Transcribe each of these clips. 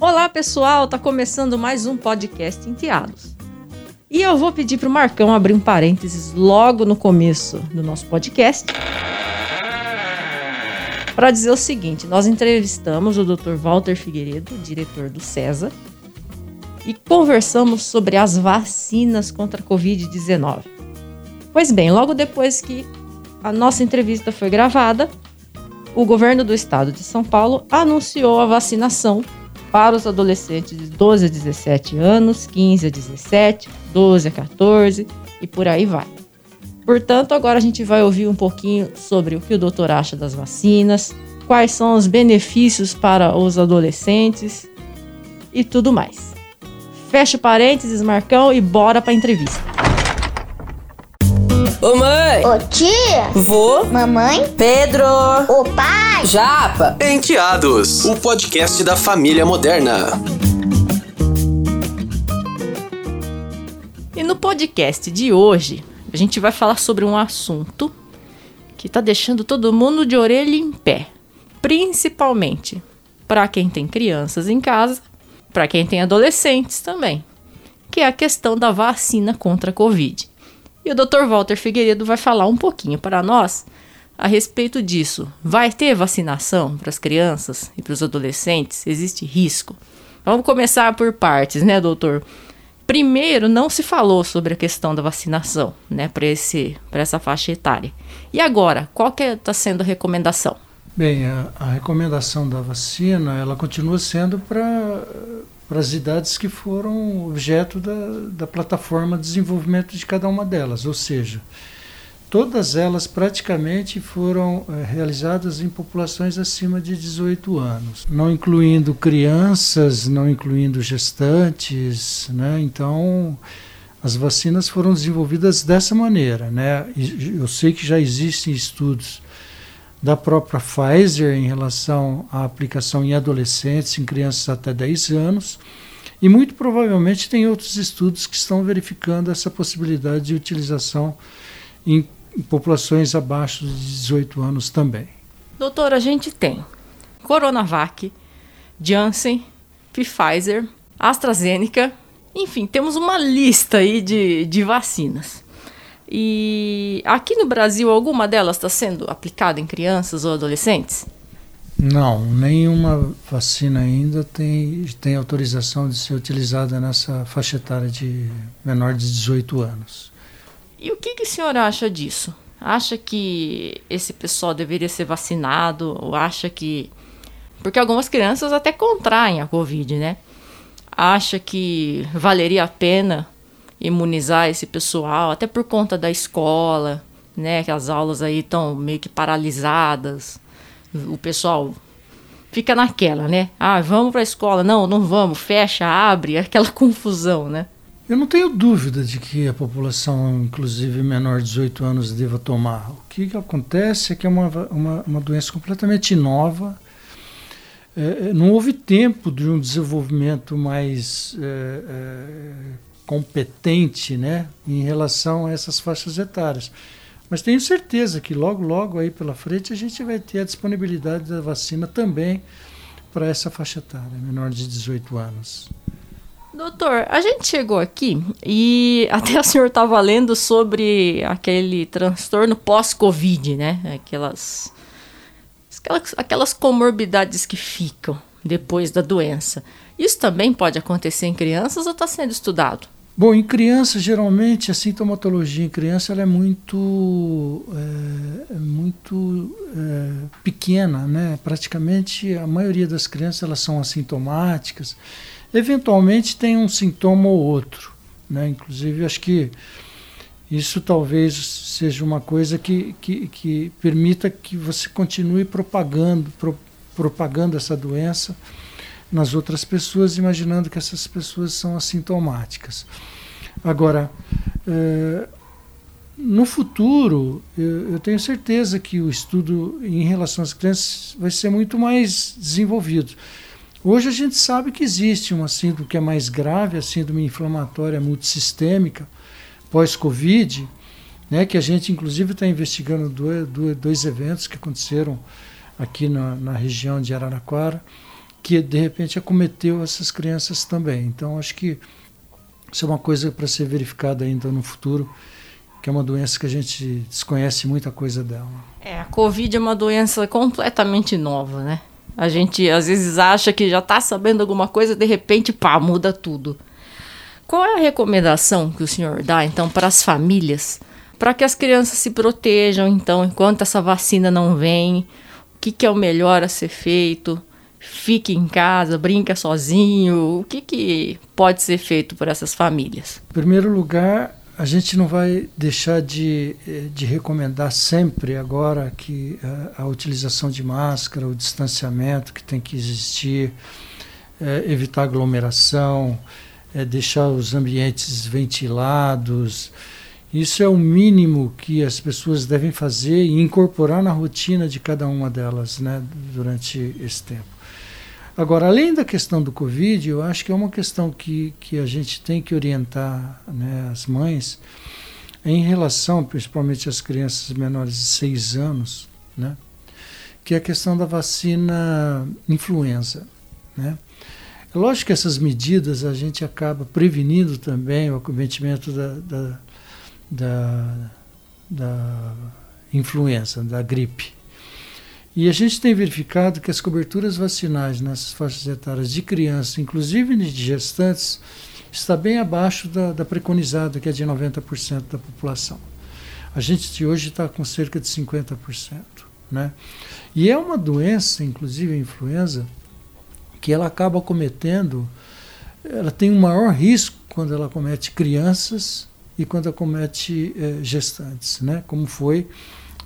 Olá pessoal, tá começando mais um podcast Enteados. E eu vou pedir pro Marcão abrir um parênteses logo no começo do nosso podcast para dizer o seguinte: nós entrevistamos o Dr. Walter Figueiredo, diretor do CESA, e conversamos sobre as vacinas contra a Covid-19. Pois bem, logo depois que a nossa entrevista foi gravada, o governo do estado de São Paulo anunciou a vacinação para os adolescentes de 12 a 17 anos, 15 a 17, 12 a 14 e por aí vai. Portanto, agora a gente vai ouvir um pouquinho sobre o que o doutor acha das vacinas, quais são os benefícios para os adolescentes e tudo mais. Fecha parênteses, Marcão, e bora para a entrevista. Ô mãe! Ô tia! Vô! Mamãe! Pedro! Ô pai! Japa! Enteados, o podcast da família moderna. E no podcast de hoje, a gente vai falar sobre um assunto que está deixando todo mundo de orelha em pé, principalmente para quem tem crianças em casa, para quem tem adolescentes também, que é a questão da vacina contra a Covid. E o Dr. Walter Figueiredo vai falar um pouquinho para nós a respeito disso. Vai ter vacinação para as crianças e para os adolescentes? Existe risco? Vamos começar por partes, né, doutor? Primeiro, não se falou sobre a questão da vacinação, né, para esse para essa faixa etária. E agora, qual que está sendo a recomendação? Bem, a, a, recomendação da vacina, ela continua sendo para para as idades que foram objeto da, da plataforma de desenvolvimento de cada uma delas, ou seja, todas elas praticamente foram é, realizadas em populações acima de 18 anos, não incluindo crianças, não incluindo gestantes, né? Então, as vacinas foram desenvolvidas dessa maneira, né? Eu sei que já existem estudos da própria Pfizer em relação à aplicação em adolescentes, em crianças até 10 anos, e muito provavelmente tem outros estudos que estão verificando essa possibilidade de utilização em populações abaixo de 18 anos também. Doutor, a gente tem Coronavac, Janssen, Pfizer, AstraZeneca, enfim, temos uma lista aí de, de vacinas. E aqui no Brasil, alguma delas está sendo aplicada em crianças ou adolescentes? Não, nenhuma vacina ainda tem, tem autorização de ser utilizada nessa faixa etária de menor de 18 anos. E o que, que o senhor acha disso? Acha que esse pessoal deveria ser vacinado? Ou acha que. Porque algumas crianças até contraem a Covid, né? Acha que valeria a pena imunizar esse pessoal, até por conta da escola, né? Que as aulas aí estão meio que paralisadas. O pessoal fica naquela, né? Ah, vamos para a escola. Não, não vamos. Fecha, abre, aquela confusão, né? Eu não tenho dúvida de que a população, inclusive menor de 18 anos, deva tomar. O que, que acontece é que é uma, uma, uma doença completamente nova. É, é, não houve tempo de um desenvolvimento mais é, é, competente né, em relação a essas faixas etárias. Mas tenho certeza que logo, logo aí pela frente a gente vai ter a disponibilidade da vacina também para essa faixa etária, menor de 18 anos. Doutor, a gente chegou aqui e até o senhor estava lendo sobre aquele transtorno pós-Covid, né? Aquelas, aquelas, aquelas comorbidades que ficam depois da doença. Isso também pode acontecer em crianças ou está sendo estudado? Bom, em criança, geralmente, a sintomatologia em criança ela é muito, é, é muito é, pequena, né? Praticamente a maioria das crianças elas são assintomáticas Eventualmente tem um sintoma ou outro. Né? Inclusive, acho que isso talvez seja uma coisa que, que, que permita que você continue propagando, pro, propagando essa doença nas outras pessoas, imaginando que essas pessoas são assintomáticas. Agora, é, no futuro, eu, eu, tenho certeza que o estudo em relação às crianças vai ser muito mais desenvolvido. Hoje a gente sabe que existe uma síndrome que é mais grave, a síndrome inflamatória multissistêmica pós-Covid, né, que a gente inclusive está investigando dois, dois, eventos que aconteceram aqui na, na, região de Araraquara, que de repente acometeu essas crianças também. Então acho que isso é uma coisa para ser verificada ainda no futuro, que é uma doença que a gente desconhece muita coisa dela. É, a Covid é uma doença completamente nova, né? A gente às vezes acha que já está sabendo alguma coisa, de repente, pá, muda tudo. Qual é a recomendação que o senhor dá, então, para as famílias, para que as crianças se protejam, então, enquanto essa vacina não vem? O que, que é o melhor a ser feito? Fique em casa, brinca sozinho. O que, que pode ser feito por essas famílias? Em primeiro lugar, a gente não vai deixar de, eh, de recomendar sempre agora que a, eh, a utilização de máscara, o distanciamento que tem que existir, é, evitar aglomeração, é, deixar os ambientes ventilados. Isso é o mínimo que as pessoas devem fazer e incorporar na rotina de cada uma delas né, durante esse tempo. Agora, além da questão do Covid, eu acho que é uma questão que, que a gente tem que orientar né, as mães em relação, principalmente às crianças menores de 6 anos, né, que é a questão da vacina influenza. Né. É lógico que essas medidas a gente acaba prevenindo também o acometimento da, da, da, da influenza, da gripe. E a gente tem verificado que as coberturas vacinais nessas faixas etárias de crianças, inclusive de gestantes, está bem abaixo da, da preconizada, que é de 90% da população. A gente hoje está com cerca de 50%. Né? E é uma doença, inclusive a influenza, que ela acaba cometendo, ela tem um maior risco quando ela comete crianças e quando ela comete eh, gestantes, né? como foi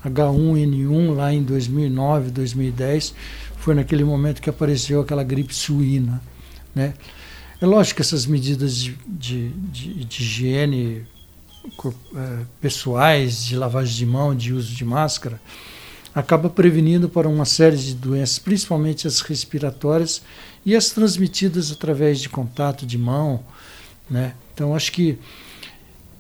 H1N1 lá em 2009, 2010, foi naquele momento que apareceu aquela gripe suína. Né? É lógico que essas medidas de, de, de, de higiene é, pessoais, de lavagem de mão, de uso de máscara, acaba prevenindo para uma série de doenças, principalmente as respiratórias e as transmitidas através de contato de mão. Né? Então, acho que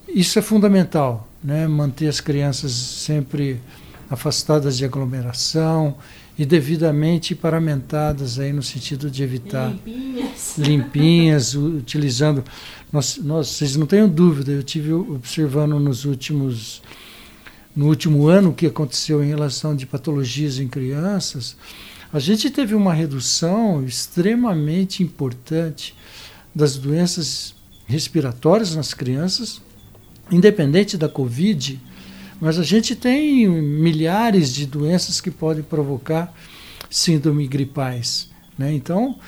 isso é fundamental né, manter as crianças sempre afastadas de aglomeração e devidamente paramentadas aí no sentido de evitar limpinhas, limpinhas utilizando. Nós, nós, vocês não tenham dúvida eu tive observando nos últimos no último ano o que aconteceu em relação de patologias em crianças a gente teve uma redução extremamente importante das doenças respiratórias nas crianças independente da Covid, mas a gente tem milhares de doenças que podem provocar síndrome gripais. Né? Então,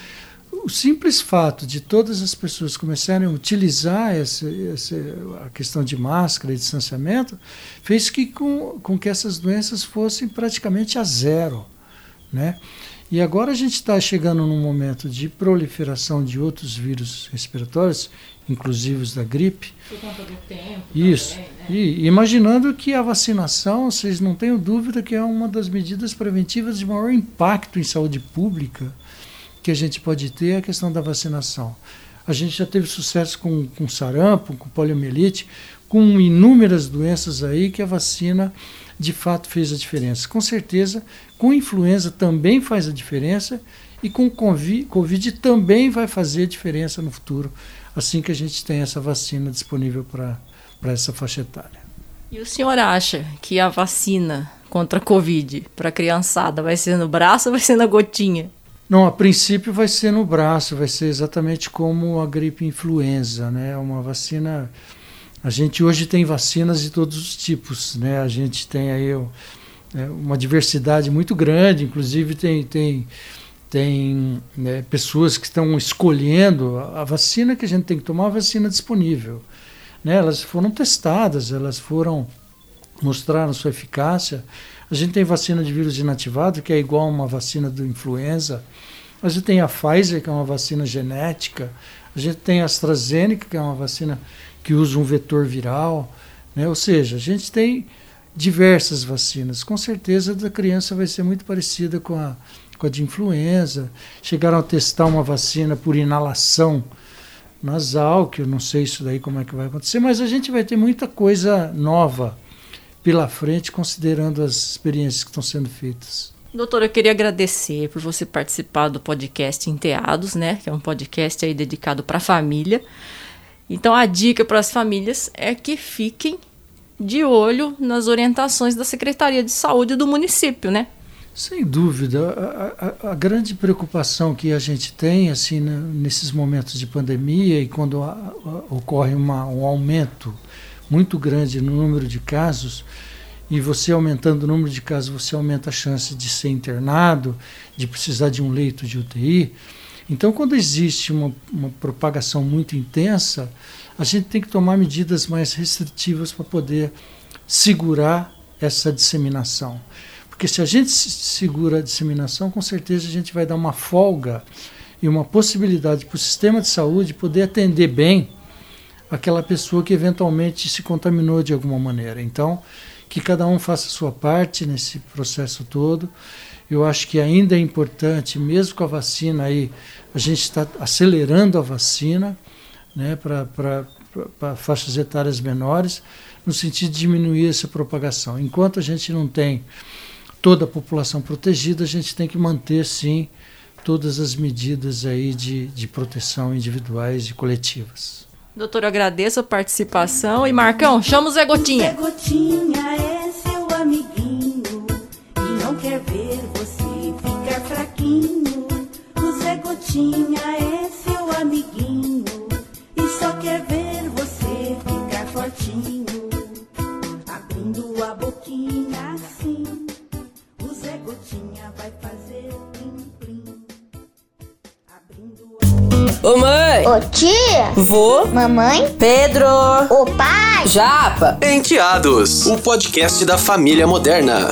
o simples fato de todas as pessoas começarem a utilizar essa, essa, a questão de máscara e distanciamento fez que com, com que essas doenças fossem praticamente a zero. Né? E agora a gente está chegando num momento de proliferação de outros vírus respiratórios, inclusive os da gripe. Por conta do tempo. Isso. Também, né? E imaginando que a vacinação, vocês não tenham dúvida que é uma das medidas preventivas de maior impacto em saúde pública que a gente pode ter é a questão da vacinação. A gente já teve sucesso com, com sarampo, com poliomielite, com inúmeras doenças aí que a vacina de fato fez a diferença. Com certeza, com influenza também faz a diferença e com Covid também vai fazer a diferença no futuro, assim que a gente tem essa vacina disponível para essa faixa etária. E o senhor acha que a vacina contra a Covid para a criançada vai ser no braço ou vai ser na gotinha? Não, a princípio vai ser no braço, vai ser exatamente como a gripe influenza, né? Uma vacina a gente hoje tem vacinas de todos os tipos, né? A gente tem aí é, uma diversidade muito grande, inclusive tem, tem, tem né, pessoas que estão escolhendo a vacina que a gente tem que tomar, a vacina disponível. Né? Elas foram testadas, elas foram mostraram sua eficácia. A gente tem vacina de vírus inativado, que é igual a uma vacina do influenza. A gente tem a Pfizer, que é uma vacina genética. A gente tem a AstraZeneca, que é uma vacina que usa um vetor viral. Né? Ou seja, a gente tem diversas vacinas. Com certeza a da criança vai ser muito parecida com a, com a de influenza. Chegaram a testar uma vacina por inalação nasal, que eu não sei isso daí como é que vai acontecer, mas a gente vai ter muita coisa nova pela frente, considerando as experiências que estão sendo feitas. Doutora, eu queria agradecer por você participar do podcast Enteados, né? Que é um podcast aí dedicado para a família. Então a dica para as famílias é que fiquem de olho nas orientações da Secretaria de Saúde do município, né? Sem dúvida. A, a, a grande preocupação que a gente tem assim, né, nesses momentos de pandemia e quando a, ocorre uma, um aumento muito grande no número de casos, e você aumentando o número de casos, você aumenta a chance de ser internado, de precisar de um leito de UTI. Então, quando existe uma, uma propagação muito intensa, a gente tem que tomar medidas mais restritivas para poder segurar essa disseminação. Porque se a gente segura a disseminação, com certeza a gente vai dar uma folga e uma possibilidade para o sistema de saúde poder atender bem aquela pessoa que eventualmente se contaminou de alguma maneira. Então, que cada um faça a sua parte nesse processo todo. Eu acho que ainda é importante, mesmo com a vacina aí, a gente está acelerando a vacina né, para faixas etárias menores, no sentido de diminuir essa propagação. Enquanto a gente não tem toda a população protegida, a gente tem que manter, sim, todas as medidas aí de, de proteção individuais e coletivas. Doutor, eu agradeço a participação. E Marcão, chama o Zé Gotinha. Zé Gotinha é Zé Gotinha é seu amiguinho e só quer ver você ficar fortinho. Abrindo a boquinha assim, o Zé Gotinha vai fazer plim-plim. Abrindo a... Ô mãe! Ô tia, Vô! mamãe, Pedro! ô pai. Japa! Enteados, o podcast da família moderna.